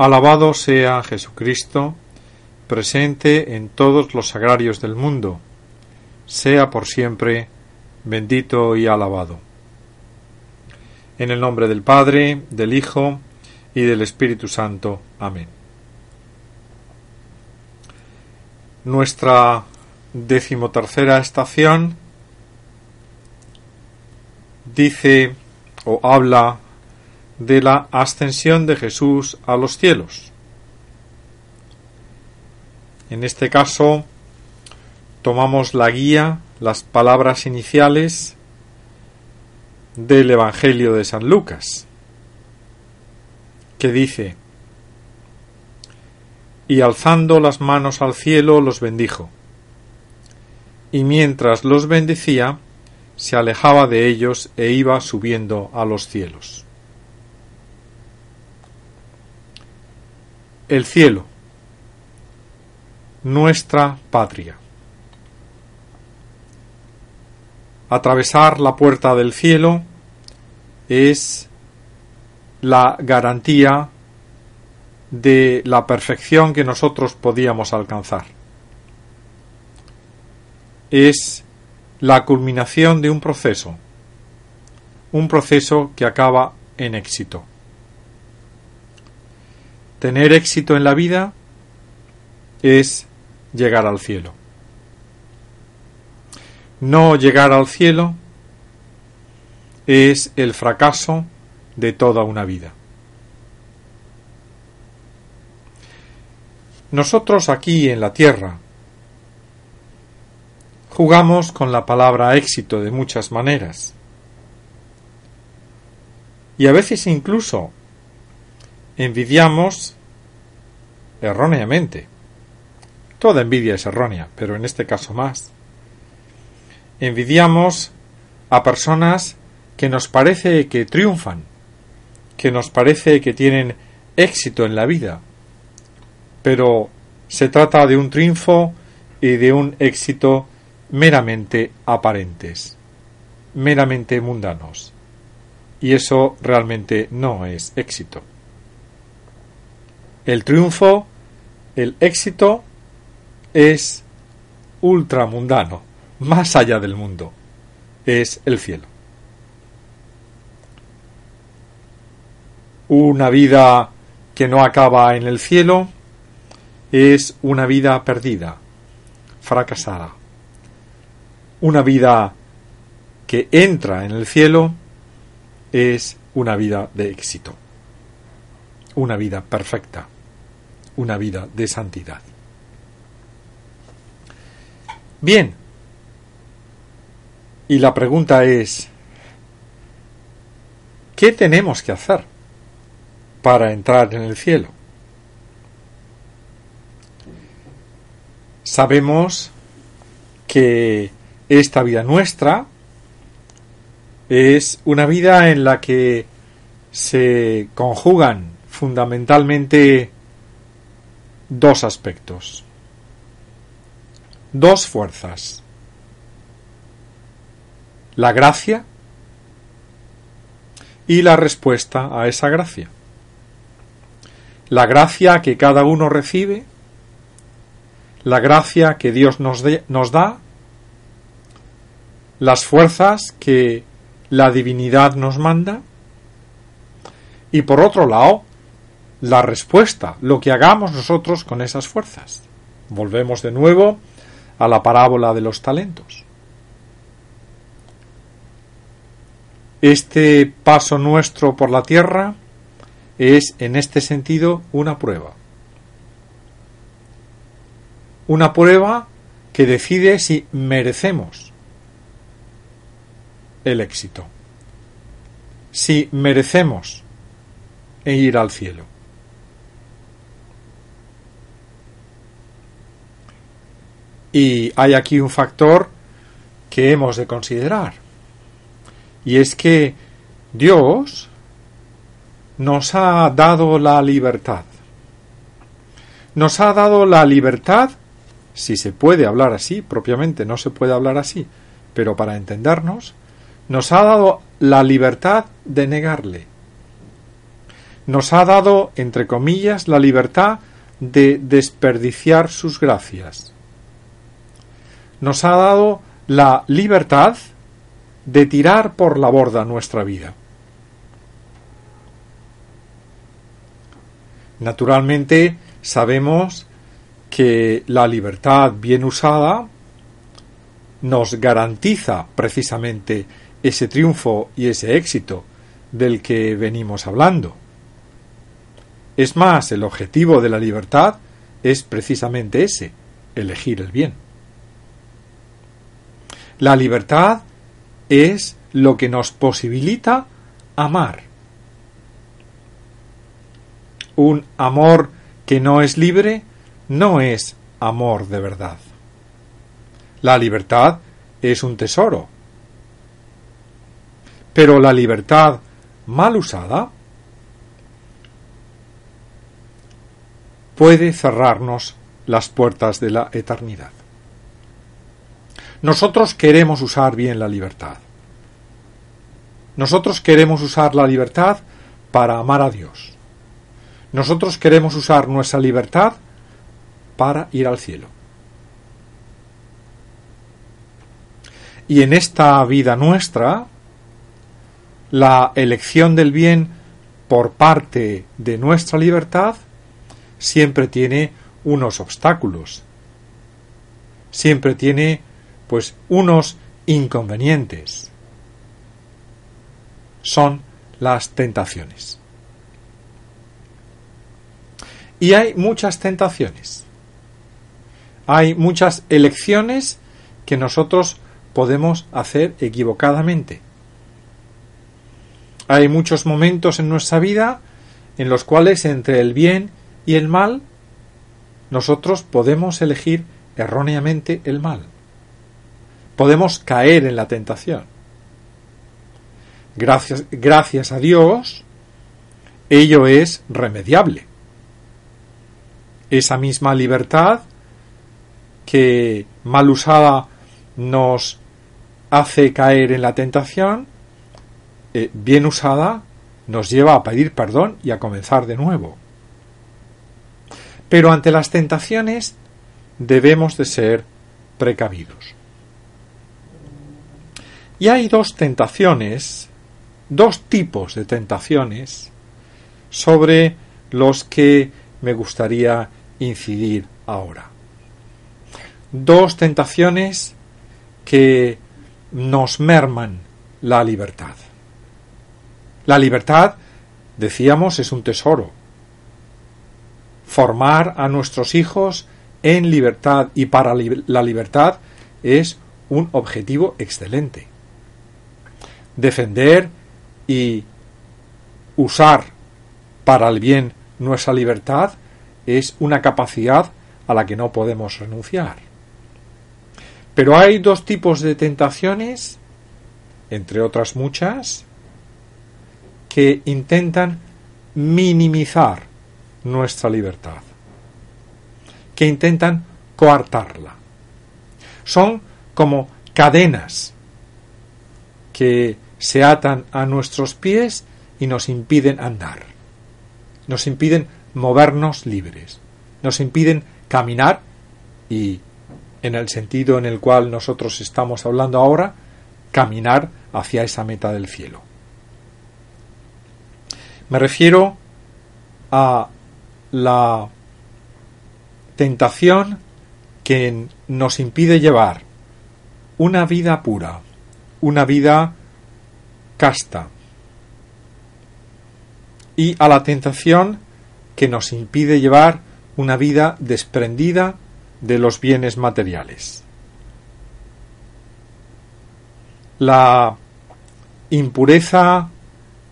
Alabado sea Jesucristo, presente en todos los sagrarios del mundo, sea por siempre bendito y alabado. En el nombre del Padre, del Hijo y del Espíritu Santo. Amén. Nuestra decimotercera estación dice o habla de la ascensión de Jesús a los cielos. En este caso, tomamos la guía, las palabras iniciales del Evangelio de San Lucas, que dice, y alzando las manos al cielo los bendijo, y mientras los bendecía, se alejaba de ellos e iba subiendo a los cielos. El cielo, nuestra patria. Atravesar la puerta del cielo es la garantía de la perfección que nosotros podíamos alcanzar. Es la culminación de un proceso, un proceso que acaba en éxito. Tener éxito en la vida es llegar al cielo. No llegar al cielo es el fracaso de toda una vida. Nosotros aquí en la tierra jugamos con la palabra éxito de muchas maneras. Y a veces incluso envidiamos erróneamente. Toda envidia es errónea, pero en este caso más. Envidiamos a personas que nos parece que triunfan, que nos parece que tienen éxito en la vida, pero se trata de un triunfo y de un éxito meramente aparentes, meramente mundanos. Y eso realmente no es éxito. El triunfo, el éxito es ultramundano, más allá del mundo, es el cielo. Una vida que no acaba en el cielo es una vida perdida, fracasada. Una vida que entra en el cielo es una vida de éxito una vida perfecta, una vida de santidad. Bien, y la pregunta es, ¿qué tenemos que hacer para entrar en el cielo? Sabemos que esta vida nuestra es una vida en la que se conjugan fundamentalmente dos aspectos, dos fuerzas. La gracia y la respuesta a esa gracia. La gracia que cada uno recibe, la gracia que Dios nos, da, las fuerzas que la divinidad nos manda, y por otro lado, la respuesta, lo que hagamos nosotros con esas fuerzas. Volvemos de nuevo a la parábola de los talentos. Este paso nuestro por la tierra es en este sentido una prueba. Una prueba que decide si merecemos el éxito. Si merecemos ir al cielo. Y hay aquí un factor que hemos de considerar. Y es que Dios nos ha dado la libertad. Nos ha dado la libertad, si se puede hablar así, propiamente no se puede hablar así, pero para entendernos, nos ha dado la libertad de negarle. Nos ha dado, entre comillas, la libertad de desperdiciar sus gracias nos ha dado la libertad de tirar por la borda nuestra vida. Naturalmente sabemos que la libertad bien usada nos garantiza precisamente ese triunfo y ese éxito del que venimos hablando. Es más, el objetivo de la libertad es precisamente ese, elegir el bien. La libertad es lo que nos posibilita amar. Un amor que no es libre no es amor de verdad. La libertad es un tesoro. Pero la libertad mal usada puede cerrarnos las puertas de la eternidad. Nosotros queremos usar bien la libertad. Nosotros queremos usar la libertad para amar a Dios. Nosotros queremos usar nuestra libertad para ir al cielo. Y en esta vida nuestra, la elección del bien por parte de nuestra libertad siempre tiene unos obstáculos, siempre tiene pues unos inconvenientes son las tentaciones. Y hay muchas tentaciones. Hay muchas elecciones que nosotros podemos hacer equivocadamente. Hay muchos momentos en nuestra vida en los cuales entre el bien y el mal nosotros podemos elegir erróneamente el mal podemos caer en la tentación. Gracias, gracias a Dios, ello es remediable. Esa misma libertad que mal usada nos hace caer en la tentación, eh, bien usada nos lleva a pedir perdón y a comenzar de nuevo. Pero ante las tentaciones debemos de ser precavidos. Y hay dos tentaciones, dos tipos de tentaciones sobre los que me gustaría incidir ahora. Dos tentaciones que nos merman la libertad. La libertad, decíamos, es un tesoro. Formar a nuestros hijos en libertad y para la libertad es un objetivo excelente defender y usar para el bien nuestra libertad es una capacidad a la que no podemos renunciar. Pero hay dos tipos de tentaciones, entre otras muchas, que intentan minimizar nuestra libertad, que intentan coartarla. Son como cadenas que se atan a nuestros pies y nos impiden andar. Nos impiden movernos libres. Nos impiden caminar y, en el sentido en el cual nosotros estamos hablando ahora, caminar hacia esa meta del cielo. Me refiero a la tentación que nos impide llevar una vida pura, una vida casta y a la tentación que nos impide llevar una vida desprendida de los bienes materiales. La impureza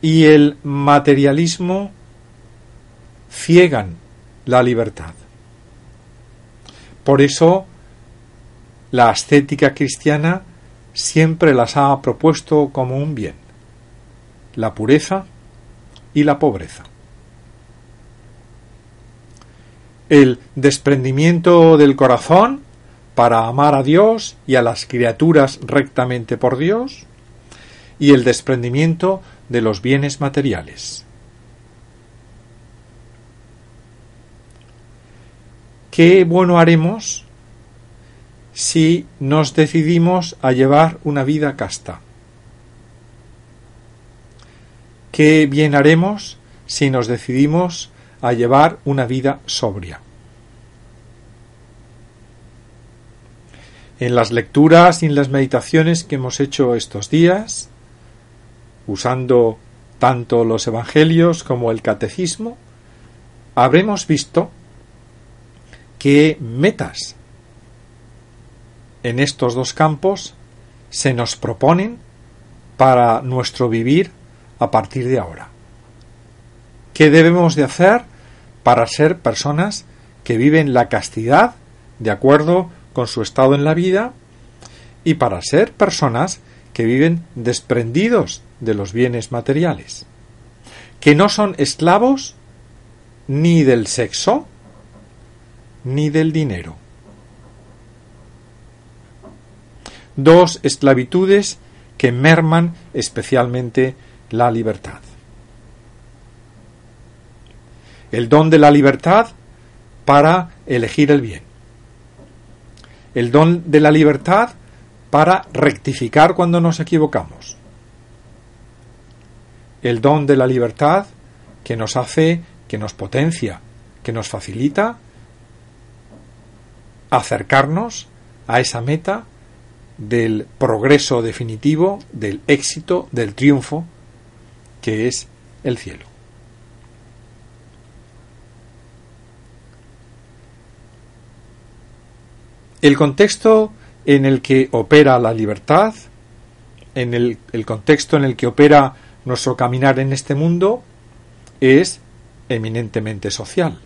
y el materialismo ciegan la libertad. Por eso, la ascética cristiana siempre las ha propuesto como un bien, la pureza y la pobreza. El desprendimiento del corazón para amar a Dios y a las criaturas rectamente por Dios, y el desprendimiento de los bienes materiales. ¿Qué bueno haremos si nos decidimos a llevar una vida casta? ¿Qué bien haremos si nos decidimos a llevar una vida sobria? En las lecturas y en las meditaciones que hemos hecho estos días, usando tanto los evangelios como el catecismo, habremos visto qué metas en estos dos campos se nos proponen para nuestro vivir a partir de ahora. ¿Qué debemos de hacer para ser personas que viven la castidad de acuerdo con su estado en la vida y para ser personas que viven desprendidos de los bienes materiales, que no son esclavos ni del sexo ni del dinero. Dos esclavitudes que merman especialmente la libertad. El don de la libertad para elegir el bien. El don de la libertad para rectificar cuando nos equivocamos. El don de la libertad que nos hace, que nos potencia, que nos facilita acercarnos a esa meta del progreso definitivo, del éxito, del triunfo, que es el cielo. El contexto en el que opera la libertad, en el, contexto en el que opera nuestro caminar en este mundo, es eminentemente social.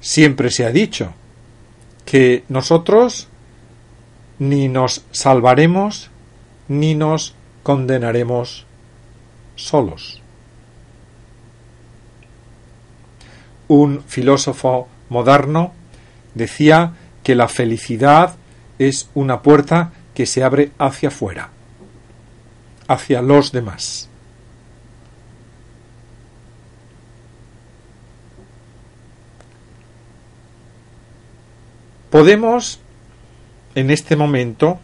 Siempre se ha dicho que nosotros ni nos salvaremos ni nos condenaremos solos. Un filósofo moderno decía que la felicidad es una puerta que se abre hacia afuera, hacia los demás. Podemos, en este momento,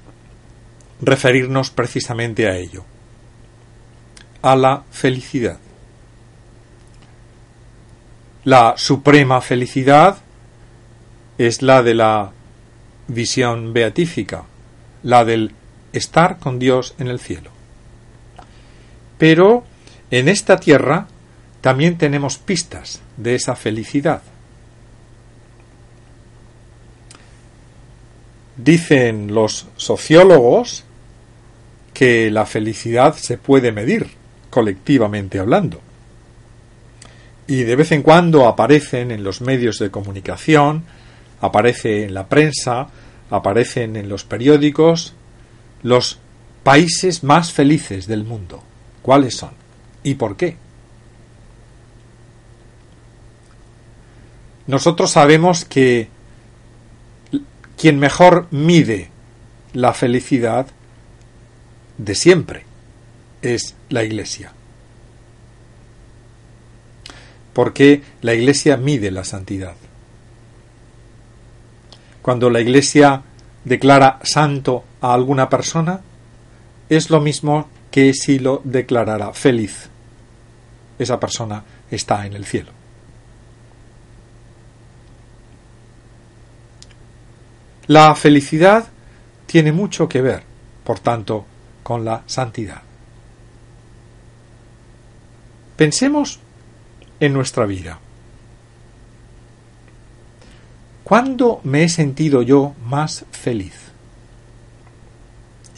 referirnos precisamente a ello, a la felicidad. La suprema felicidad es la de la visión beatífica, la del estar con Dios en el cielo. Pero en esta tierra también tenemos pistas de esa felicidad. Dicen los sociólogos que la felicidad se puede medir, colectivamente hablando. Y de vez en cuando aparecen en los medios de comunicación, aparece en la prensa, aparecen en los periódicos los países más felices del mundo. ¿Cuáles son? ¿Y por qué? Nosotros sabemos que quien mejor mide la felicidad de siempre es la Iglesia. Porque la Iglesia mide la santidad. Cuando la Iglesia declara santo a alguna persona, es lo mismo que si lo declarara feliz. Esa persona está en el cielo. La felicidad tiene mucho que ver, por tanto, con la santidad. Pensemos en nuestra vida. ¿Cuándo me he sentido yo más feliz?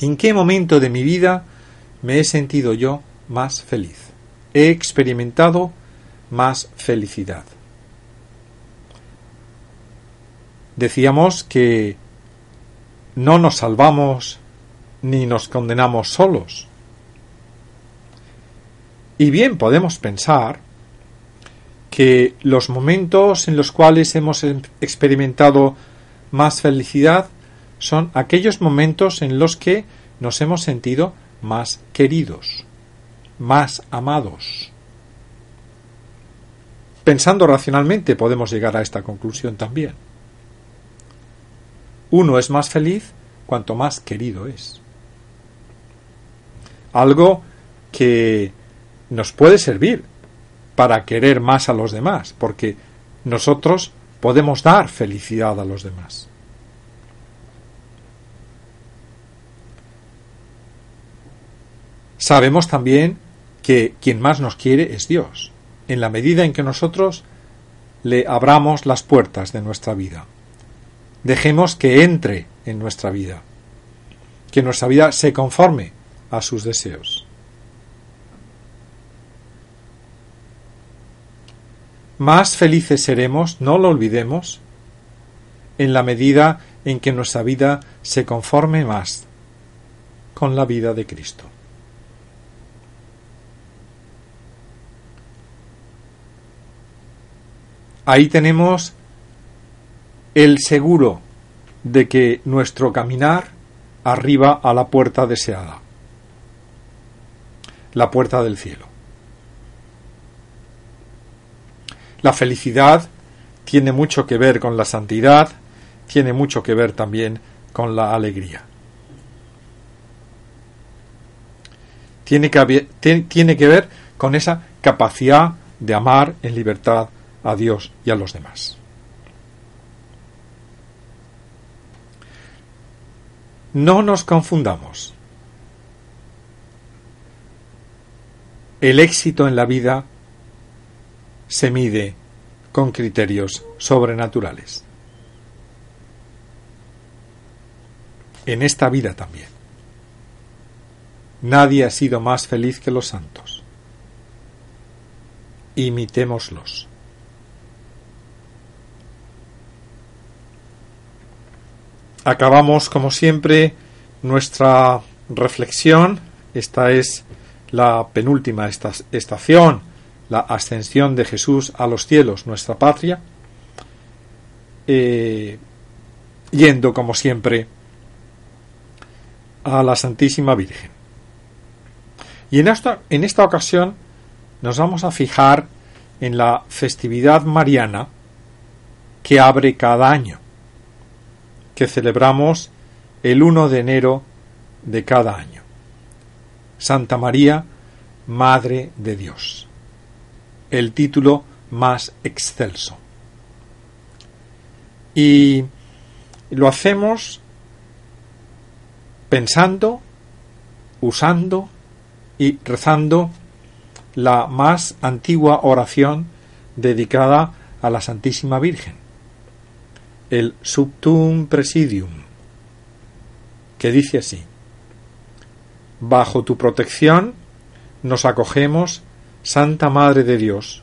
¿En qué momento de mi vida me he sentido yo más feliz? He experimentado más felicidad. Decíamos que no nos salvamos ni nos condenamos solos. Y bien podemos pensar que los momentos en los cuales hemos experimentado más felicidad son aquellos momentos en los que nos hemos sentido más queridos, más amados. Pensando racionalmente podemos llegar a esta conclusión también. Uno es más feliz cuanto más querido es. Algo que nos puede servir para querer más a los demás, porque nosotros podemos dar felicidad a los demás. Sabemos también que quien más nos quiere es Dios, en la medida en que nosotros le abramos las puertas de nuestra vida. Dejemos que entre en nuestra vida, que nuestra vida se conforme a sus deseos. Más felices seremos, no lo olvidemos, en la medida en que nuestra vida se conforme más con la vida de Cristo. Ahí tenemos el seguro de que nuestro caminar arriba a la puerta deseada, la puerta del cielo. La felicidad tiene mucho que ver con la santidad, tiene mucho que ver también con la alegría. Tiene que, tiene que ver con esa capacidad de amar en libertad a Dios y a los demás. No nos confundamos. El éxito en la vida se mide con criterios sobrenaturales. En esta vida también. Nadie ha sido más feliz que los santos. Imitémoslos. Acabamos, como siempre, nuestra reflexión. Esta es la penúltima estación, la ascensión de Jesús a los cielos, nuestra patria, eh, yendo, como siempre, a la Santísima Virgen. Y en esta, en esta ocasión nos vamos a fijar en la festividad mariana que abre cada año que celebramos el 1 de enero de cada año. Santa María, Madre de Dios. El título más excelso. Y lo hacemos pensando, usando y rezando la más antigua oración dedicada a la Santísima Virgen el Subtum Presidium, que dice así, Bajo tu protección nos acogemos, Santa Madre de Dios.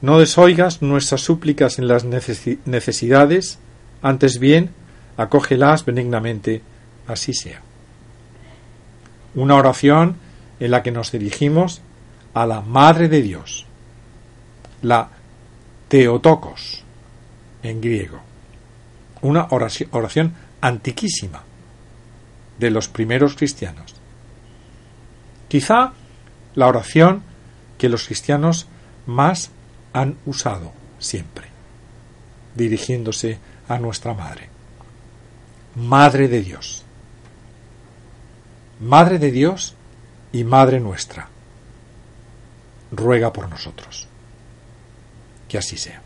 No desoigas nuestras súplicas en las necesidades, antes bien, acógelas benignamente, así sea. Una oración en la que nos dirigimos a la Madre de Dios, la Teotocos, en griego. Una oración, antiquísima de los primeros cristianos. Quizá la oración que los cristianos más han usado siempre, dirigiéndose a nuestra Madre. Madre de Dios. Madre de Dios y Madre nuestra. Ruega por nosotros. Que así sea.